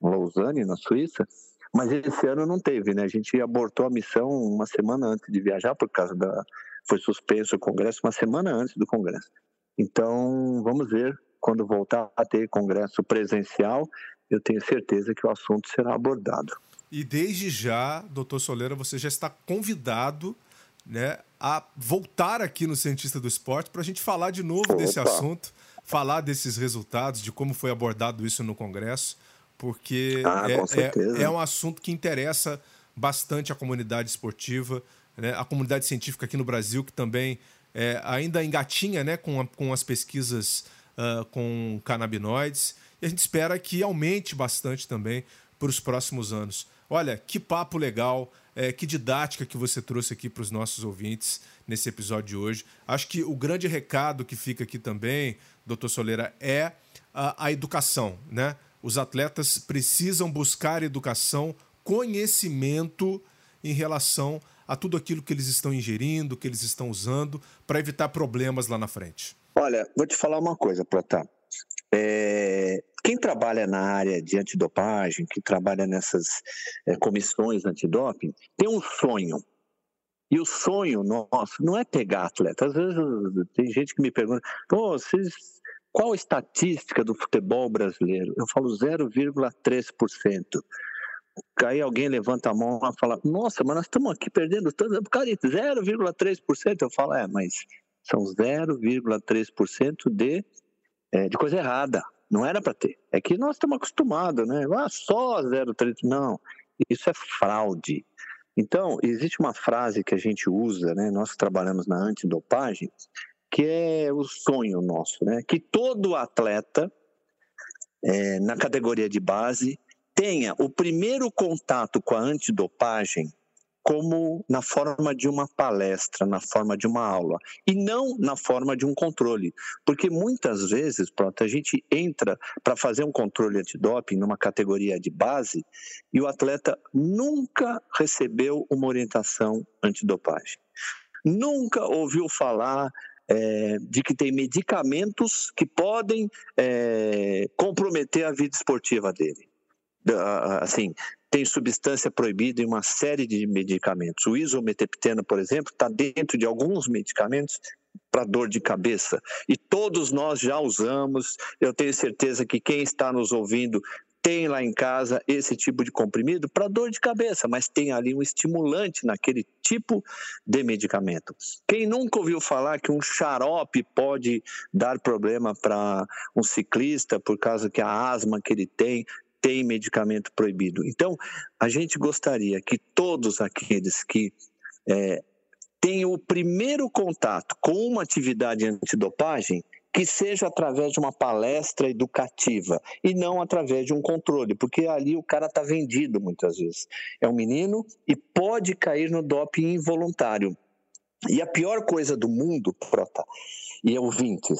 Lausanne, na Suíça. Mas esse ano não teve, né? A gente abortou a missão uma semana antes de viajar por causa da foi suspenso o congresso uma semana antes do congresso. Então, vamos ver quando voltar a ter congresso presencial, eu tenho certeza que o assunto será abordado. E desde já, doutor Soleira, você já está convidado né, a voltar aqui no Cientista do Esporte para a gente falar de novo Opa. desse assunto, falar desses resultados, de como foi abordado isso no Congresso, porque ah, é, é, é, um assunto que interessa bastante a comunidade esportiva, né, a comunidade científica aqui no Brasil, que também é, ainda engatinha né, com, a, com as pesquisas uh, com canabinoides. E a gente espera que aumente bastante também para os próximos anos. Olha, que papo legal, é, que didática que você trouxe aqui para os nossos ouvintes nesse episódio de hoje. Acho que o grande recado que fica aqui também, doutor Soleira, é a, a educação, né? Os atletas precisam buscar educação, conhecimento em relação a tudo aquilo que eles estão ingerindo, que eles estão usando, para evitar problemas lá na frente. Olha, vou te falar uma coisa, Prata. É, quem trabalha na área de antidopagem, que trabalha nessas é, comissões antidoping, tem um sonho. E o sonho nosso não é pegar atleta. Às vezes tem gente que me pergunta, vocês, qual a estatística do futebol brasileiro? Eu falo 0,3%. Aí alguém levanta a mão e fala: Nossa, mas nós estamos aqui perdendo tanto, por causa de 0,3%. Eu falo: É, mas são 0,3% de, é, de coisa errada. Não era para ter. É que nós estamos acostumados, né? Ah, só 0,3%. Não, isso é fraude. Então, existe uma frase que a gente usa, né? Nós que trabalhamos na antidopagem, que é o sonho nosso, né? Que todo atleta é, na categoria de base tenha o primeiro contato com a antidopagem como na forma de uma palestra, na forma de uma aula, e não na forma de um controle. Porque muitas vezes, pronto, a gente entra para fazer um controle antidoping numa categoria de base e o atleta nunca recebeu uma orientação antidopagem. Nunca ouviu falar é, de que tem medicamentos que podem é, comprometer a vida esportiva dele. Assim, tem substância proibida em uma série de medicamentos. O isometepteno, por exemplo, está dentro de alguns medicamentos para dor de cabeça. E todos nós já usamos. Eu tenho certeza que quem está nos ouvindo tem lá em casa esse tipo de comprimido para dor de cabeça, mas tem ali um estimulante naquele tipo de medicamento. Quem nunca ouviu falar que um xarope pode dar problema para um ciclista por causa que a asma que ele tem tem medicamento proibido. Então, a gente gostaria que todos aqueles que é, o primeiro contato com uma atividade antidopagem que seja através de uma palestra educativa e não através de um controle, porque ali o cara está vendido muitas vezes. É um menino e pode cair no doping involuntário. E a pior coisa do mundo, Prota e ouvintes,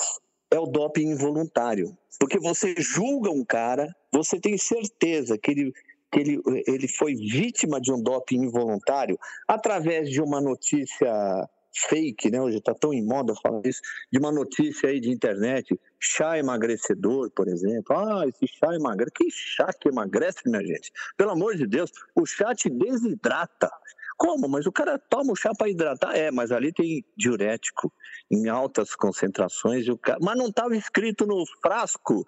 é o doping involuntário. Porque você julga um cara, você tem certeza que ele, que ele, ele foi vítima de um doping involuntário através de uma notícia fake, né? Hoje está tão em moda falar isso, de uma notícia aí de internet, chá emagrecedor, por exemplo. Ah, esse chá emagrece. Que chá que emagrece, minha gente? Pelo amor de Deus, o chá te desidrata. Como? Mas o cara toma o chá para hidratar? É, mas ali tem diurético em altas concentrações. E o cara... Mas não estava escrito no frasco.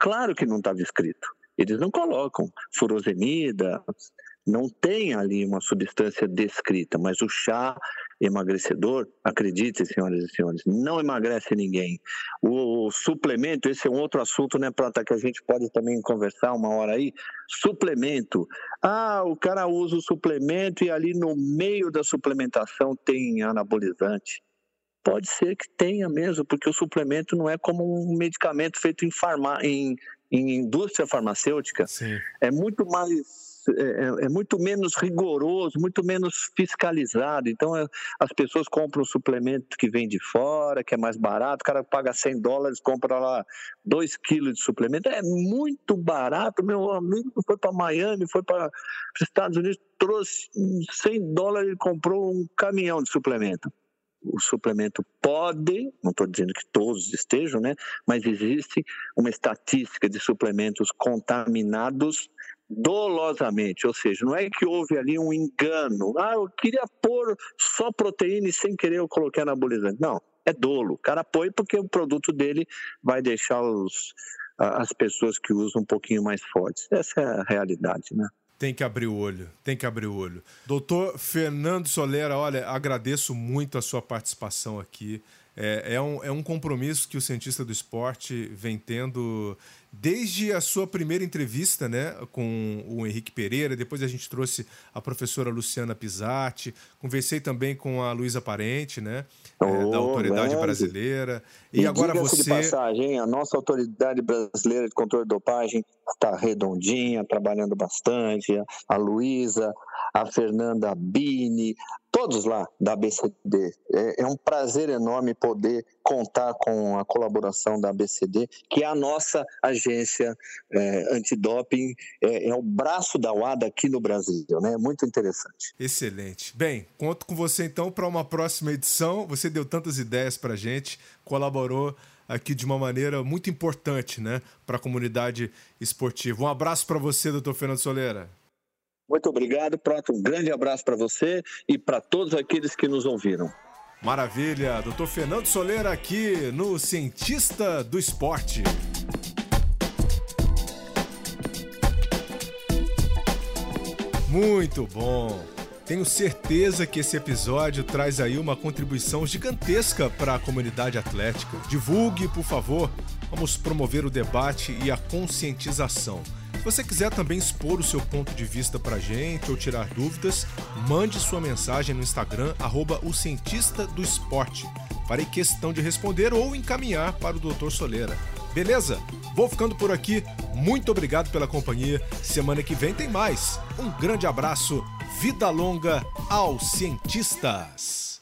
Claro que não estava escrito. Eles não colocam furosemida, não tem ali uma substância descrita, mas o chá emagrecedor, acreditem, senhoras e senhores, não emagrece ninguém. O, suplemento, esse é um outro assunto, né, Prata, que a gente pode também conversar uma hora aí. Suplemento. Ah, o cara usa o suplemento e ali no meio da suplementação tem anabolizante. Pode ser que tenha mesmo, porque o suplemento não é como um medicamento feito em, farma, em, em indústria farmacêutica. Sim. É muito mais é, é, muito menos rigoroso, muito menos fiscalizado. Então, é, as pessoas compram o suplemento que vem de fora, que é mais barato, o cara paga 100 dólares, compra lá 2 quilos de suplemento. É muito barato. Meu amigo foi para Miami, foi para os Estados Unidos, trouxe 100 dólares e comprou um caminhão de suplemento o suplemento pode, não estou dizendo que todos estejam, né? Mas existe uma estatística de suplementos contaminados dolosamente, ou seja, não é que houve ali um engano. Ah, eu queria pôr só proteína e sem querer eu coloquei anabolizante. Não, é dolo. O cara põe porque o produto dele vai deixar os, as pessoas que usam um pouquinho mais fortes. Essa é a realidade, né? Tem que abrir o olho, tem que abrir o olho. Doutor Fernando Solera, olha, agradeço muito a sua participação aqui. É, é, um, é um compromisso que o cientista do esporte vem tendo desde a sua primeira entrevista né, com o Henrique Pereira, depois a gente trouxe a professora Luciana Pisatti, conversei também com a Luísa Parente, né, oh, é, da Autoridade grande. Brasileira. E, e agora você. De passagem, a nossa Autoridade Brasileira de Controle de Dopagem está redondinha, trabalhando bastante. A Luísa, a Fernanda Bini, todos lá da ABCD. É, é, um prazer enorme poder contar com a colaboração da ABCD, que é a nossa agência é, antidoping, é, é o braço da UADA aqui no Brasil, né? Muito interessante. Excelente. Bem, conto com você então para uma próxima edição. Você deu tantas ideias para gente, colaborou aqui de uma maneira muito importante, né, para a comunidade esportiva. Um abraço para você, doutor Fernando Soleira. Muito obrigado, Pronto. Um grande abraço para você e para todos aqueles que nos ouviram. Maravilha, doutor Fernando Soleira aqui no Cientista do Esporte. Muito bom! Tenho certeza que esse episódio traz aí uma contribuição gigantesca para a comunidade atlética. Divulgue, por favor. Vamos promover o debate e a conscientização. Você quiser também expor o seu ponto de vista para a gente ou tirar dúvidas, mande sua mensagem no Instagram, arroba o cientista do esporte. Farei questão de responder ou encaminhar para o Dr. Soleira. Beleza? Vou ficando por aqui. Muito obrigado pela companhia. Semana que vem tem mais. Um grande abraço Vida longa aos cientistas!